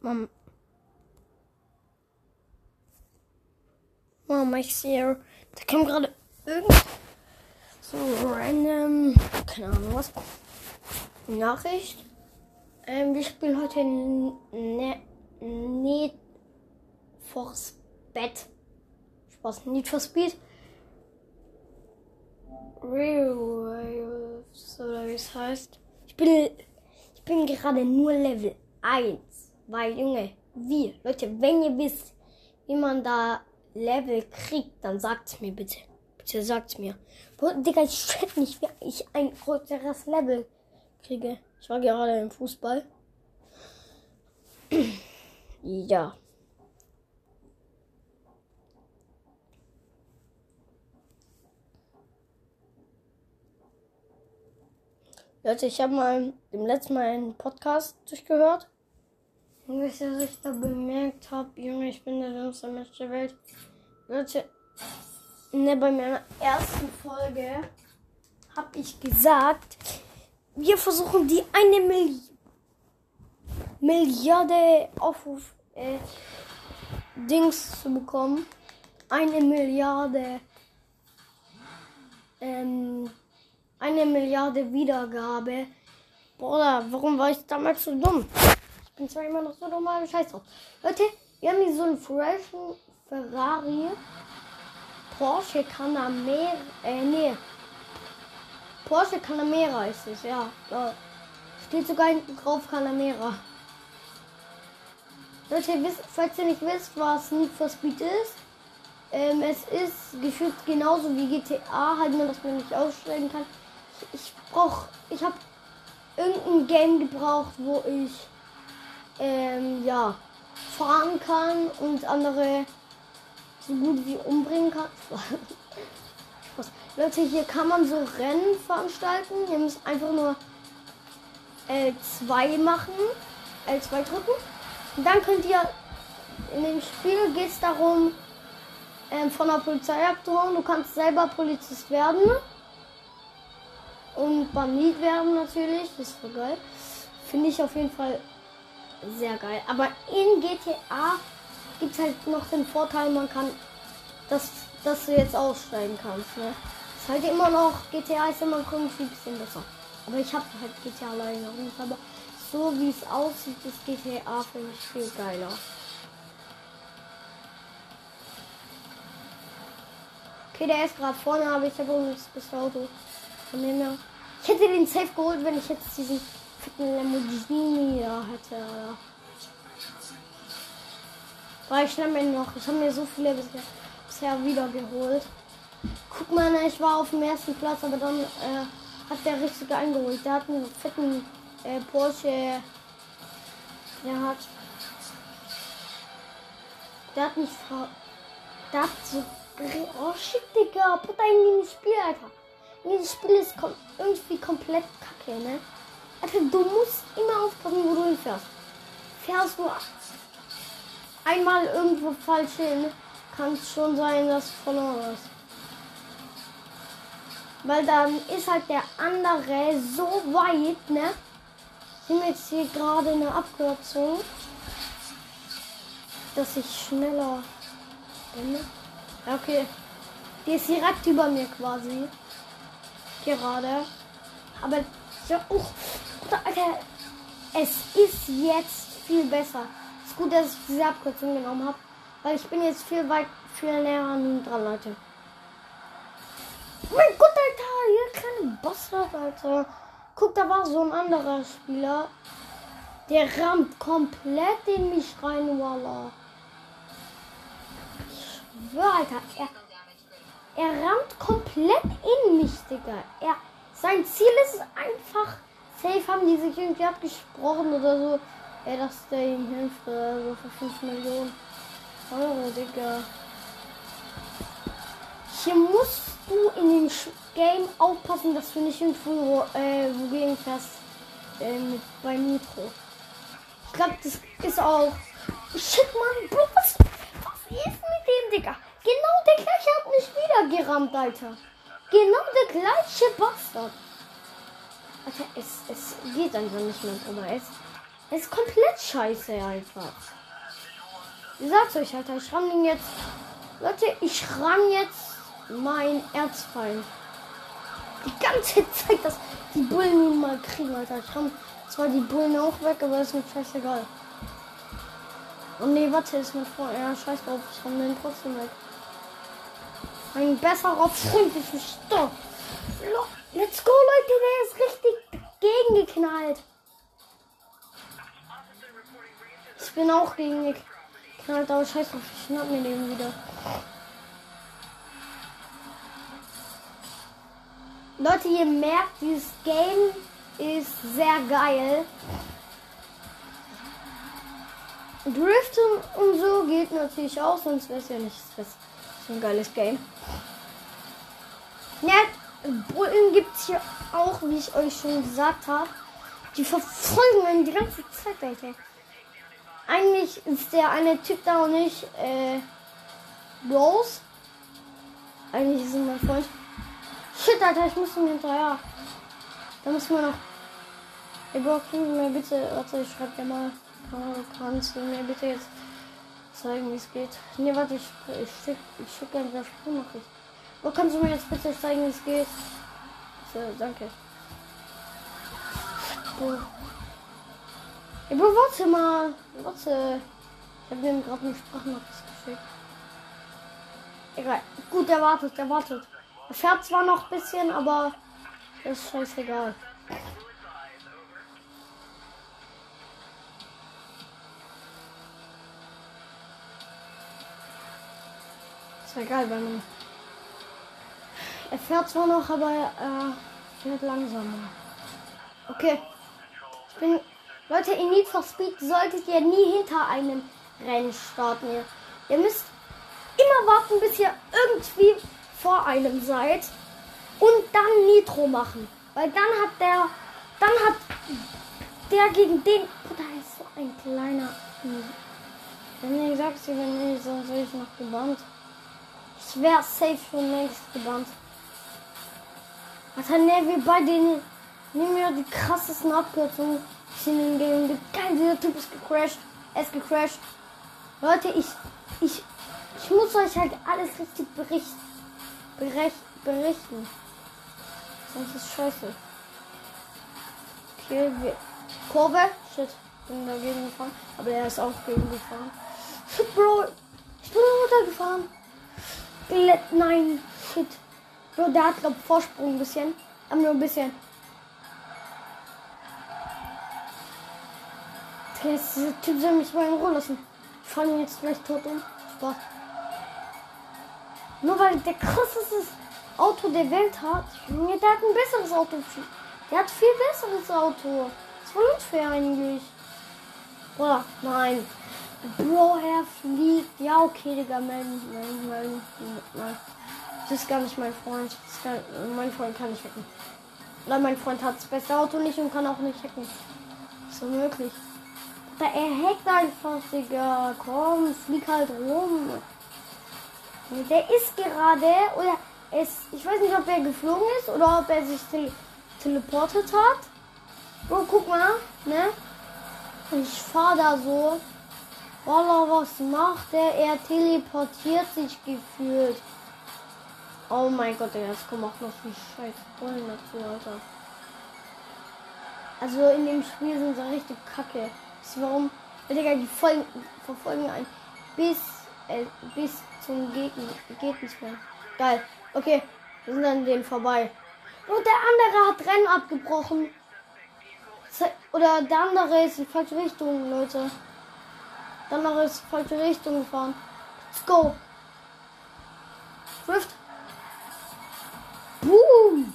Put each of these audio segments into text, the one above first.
Mom. Mom, ich sehe. Da kam gerade irgend so random. Keine Ahnung was. Nachricht. Ähm, wir spielen heute ne, Need for Speed. Spaß, Need for Speed. Railways, oder wie es heißt. Ich bin, ich bin gerade nur Level 1. Weil, Junge, wir, Leute, wenn ihr wisst, wie man da Level kriegt, dann sagt's mir bitte. Bitte sagt's mir. Boah, Digga, ich check nicht, wie ich ein größeres Level kriege. Ich war gerade im Fußball. ja. Leute, ich habe mal im letzten Mal einen Podcast durchgehört. Und was ich da bemerkt habe, Junge, ich bin der dümmste Mensch der Welt. Leute, ne, bei meiner ersten Folge habe ich gesagt, wir versuchen die eine Milli Milliarde Aufruf äh, Dings zu bekommen. Eine Milliarde ähm, eine Milliarde Wiedergabe. Bruder, warum war ich damals so dumm? Ich bin zwar immer noch so aber scheiß drauf. Leute, wir haben hier so einen freshen Ferrari. Porsche Canamera. Äh, nee. Porsche Canamera ist es, ja. Da steht sogar hinten drauf Canamera. Leute, wisst, falls ihr nicht wisst, was Need for Speed ist, ähm, es ist geschützt genauso wie GTA, halt nur, dass man nicht aussteigen kann ich brauch, ich habe irgendein Game gebraucht, wo ich ähm, ja fahren kann und andere so gut wie umbringen kann. Leute, hier kann man so Rennen veranstalten. Ihr müsst einfach nur L2 machen, L2 drücken. Und dann könnt ihr in dem Spiel geht es darum, ähm, von der Polizei abzuhauen. Du kannst selber Polizist werden und Bandit werden natürlich. Das ist voll geil. Finde ich auf jeden Fall sehr geil. Aber in GTA gibt es halt noch den Vorteil, man kann, dass, dass du jetzt aussteigen kannst. Ne? Ist halt immer noch, GTA ist immer ein bisschen besser. Aber ich habe halt GTA leider noch nicht. Aber so wie es aussieht, ist GTA für mich viel geiler. Okay, der ist gerade vorne, aber ich habe uns das Auto. Von dem her. Ich hätte den Safe geholt, wenn ich jetzt diesen fetten Lamborghini. Oder? Weil ich schnell mir noch. Ich habe mir so viele bisher, bisher wieder geholt. Guck mal, ne, ich war auf dem ersten Platz, aber dann äh, hat der richtige eingeholt. Der hat einen fetten äh, Porsche. Der hat. Der hat nicht. Der hat so. Oh shit, Digga. Put einen in das Spiel, Alter. Dieses Spiel ist kom irgendwie komplett kacke, ne? Alter, du musst immer aufpassen, wo du hinfährst. Fährst du einmal irgendwo falsch hin, kann es schon sein, dass du verloren hast. Weil dann ist halt der andere so weit, ne? Ich nehme jetzt hier gerade eine Abkürzung, dass ich schneller bin. Ne? Okay. Die ist direkt über mir quasi gerade. Aber ja, oh, Alter, es ist jetzt viel besser. Es ist gut, dass ich diese Abkürzung genommen habe, weil ich bin jetzt viel weit, viel näher an dran, Leute. Mein Gott, Alter, hier kleine Bastard, Alter. Guck, da war so ein anderer Spieler. Der rammt komplett in mich rein, voila. Ich schwör, Alter, er er rammt komplett in mich, Digga. Er, sein Ziel ist einfach. Safe haben die sich irgendwie abgesprochen oder so. Ja, dass der ihm hilft oder so für 5 Millionen Euro, Digga. Hier musst du in dem Game aufpassen, dass du nicht irgendwo äh, wogegen fährst. Äh, mit, bei Nitro. Ich glaube, das ist auch. Shit, Mann, Bro, was, was ist mit dem, Digga? Genau der gleiche hat mich wieder gerammt, Alter. Genau der gleiche Bastard. Alter, es, es geht einfach nicht mehr, Bruder. Es, Es ist komplett scheiße einfach. Ich sag's euch, Alter. Ich ramm ihn jetzt. Leute, ich ramm jetzt mein Erzfeind. Die ganze Zeit, dass die Bullen ihn mal kriegen, Alter. Ich ramm zwar die Bullen auch weg, aber ist mir scheißegal. Oh nee, warte, ist mir vor. Ja, scheiß drauf. Ich ramm den trotzdem weg. Ein besserer Freund ist ein Stopp. Let's go, Leute. Der ist richtig gegengeknallt. Ich bin auch gegengeknallt, aber scheiße, ich schnapp mir den wieder. Leute, ihr merkt, dieses Game ist sehr geil. Driften und so geht natürlich auch, sonst wäre es ja nicht so ein geiles Game. Ja, Bullen gibt es hier auch, wie ich euch schon gesagt habe. Die verfolgen einen die ganze Zeit, Alter. Eigentlich ist der eine Typ da und ich, äh, Bros. Eigentlich ist er mein Freund. Shit, Alter, ich muss ihm hinterher. Da muss man noch. Ey, Bro, kannst du mir bitte, warte, ich schreib dir mal. Kannst du mir bitte jetzt zeigen, wie es geht? Ne, warte, ich, ich schick, ich schick das Sprachnachricht. Wo kannst du mir jetzt bitte zeigen, wie es geht? So, danke. So. Ey, Bro, warte mal. Warte. Ich hab dem gerade eine Sprachnachricht geschickt. Egal. Gut, er wartet, er wartet. Er fährt zwar noch ein bisschen, aber das ist scheißegal. Ist egal, wenn man. Er fährt zwar noch, aber er äh, fährt langsamer. Okay. Ich bin. Leute, in Need for Speed solltet ihr nie hinter einem Rennen starten. Ihr, ihr müsst immer warten, bis ihr irgendwie vor einem seid und dann Nitro machen. Weil dann hat der, dann hat der gegen den, da ist so ein kleiner, wenn ich sag's dir, wenn nicht, sonst wäre ich noch gebannt. Ich wäre safe schon längst gebannt. Alter, ne, wir bei denen nehmen ja die krassesten Abkürzungen, in den Game. Geil, dieser Typ ist gecrashed. Er ist gecrashed. Leute, ich, ich, ich muss euch halt alles richtig berichten berichten. Sonst ist scheiße. Okay, wir. Kurve. Shit. Bin dagegen gefahren. Aber er ist auch gegen gefahren. Bro. Ich bin runtergefahren. Nein. Shit. Bro, der hat, glaub Vorsprung ein bisschen. Aber nur ein bisschen. Dieser Typ soll mich mal in Ruhe lassen. Ich falle ihn jetzt gleich tot um. Spaß. Nur weil der krasseste Auto der Welt hat. Junge, der hat ein besseres Auto. Der hat viel besseres Auto. Das voll unfair eigentlich. Boah, nein. Bro, er fliegt. Ja, okay, Digga, mein, mein, mein, mein. Das ist gar nicht mein Freund. Gar, mein Freund kann nicht hacken. Weil mein Freund hat das beste Auto nicht und kann auch nicht hacken. Ist so möglich. Da er hackt einfach, Digga. Komm, flieg halt rum. Der ist gerade, oder es, ich weiß nicht, ob er geflogen ist oder ob er sich tele teleportet hat. Oh, guck mal, ne? Ich fahre da so. Wallah, was macht er? Er teleportiert sich gefühlt. Oh mein Gott, jetzt kommen auch noch die scheiß Bullen dazu, Alter. Also in dem Spiel sind sie richtig kacke. Ist warum, Digga, die folgen, verfolgen ein bis, äh, bis zum Gegner. Geht nicht mehr. Geil. Okay, wir sind an dem vorbei. Und der andere hat Rennen abgebrochen. Oder der andere ist in falsche Richtung, Leute. Der andere ist in falsche Richtung gefahren. Let's go. Drift. Boom.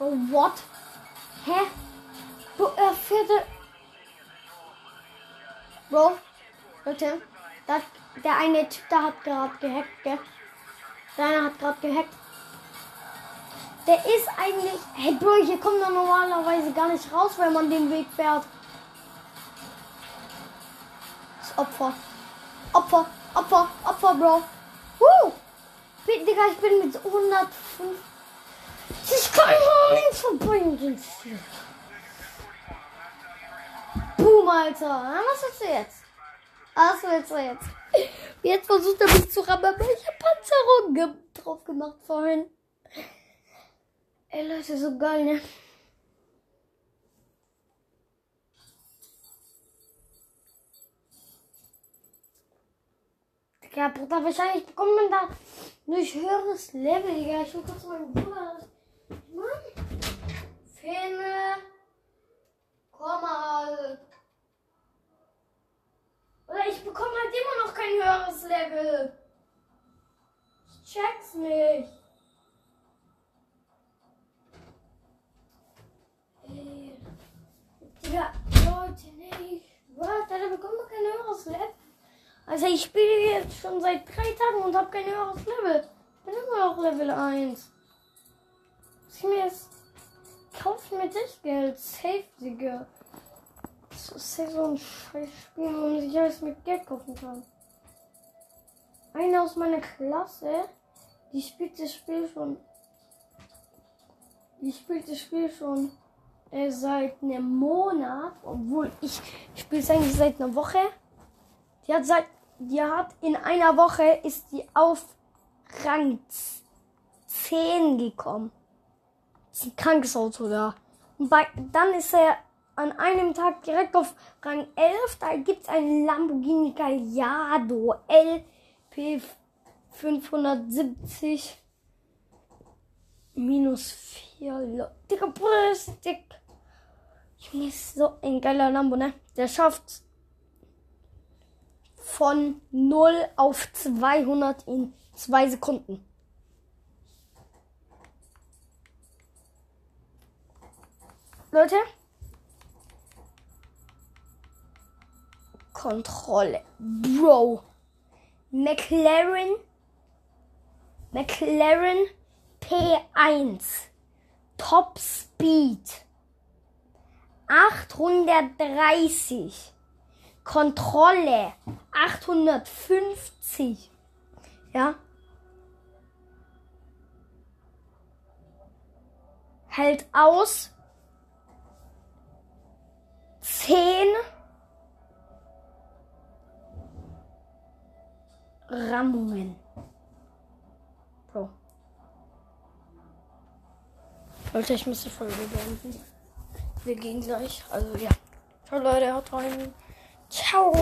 Oh, what? Hä? Bro, er fährt. Bro, Leute, das der eine Typ, der hat gerade gehackt, gell? Der eine hat gerade gehackt. Der ist eigentlich. Hey Bro, hier kommt man normalerweise gar nicht raus, wenn man den Weg fährt. Das Opfer. Opfer, Opfer, Opfer, Bro. Woo! Digga, ich bin mit 105. Ich kann links vorbei. Boom! Boom, Alter. Was willst du jetzt? Was willst du jetzt? Jetzt versucht er mich zu rammen, aber ich hab Panzerung ge drauf gemacht vorhin. Ey, Leute, so geil, ne? Ja, Bruder, wahrscheinlich bekommt man da durch höheres Level, Digga. Ich will kurz meinen Bruder. Fene. Komm mal. Oder ich bekomme halt immer noch kein höheres Level. Ich check's nicht. Ey. Digga, Leute, nicht. Was? Da bekommt man kein höheres Level. Also ich spiele jetzt schon seit drei Tagen und habe kein höheres Level. Ich bin immer noch Level 1. Was ich mir jetzt kaufe mit das Geld. Safe, Digga. Das ist ja so ein scheiß Spiel, wo man sich alles mit Geld kaufen kann. Eine aus meiner Klasse, die spielt das Spiel schon. Die spielt das Spiel schon äh, seit einem Monat, obwohl ich spiele es eigentlich seit einer Woche. Die hat seit die hat in einer Woche ist die auf Rang 10 gekommen. Ist ein krankes Auto da. Und bei, dann ist er an einem Tag direkt auf Rang 11. Da gibt es einen Lamborghini Gallardo LP 570 minus 4. Digga, Bruder, ist dick. Junge, ist so ein geiler Lambo, ne? Der schafft von 0 auf 200 in 2 Sekunden. Leute. Kontrolle. Bro. McLaren. McLaren P1. Top Speed. 830. Kontrolle 850. Ja. Hält aus Rammungen. Bro. Leute, ich muss die Folge beenden. Wir gehen gleich. Also ja. Ciao Leute, haut rein. Ciao.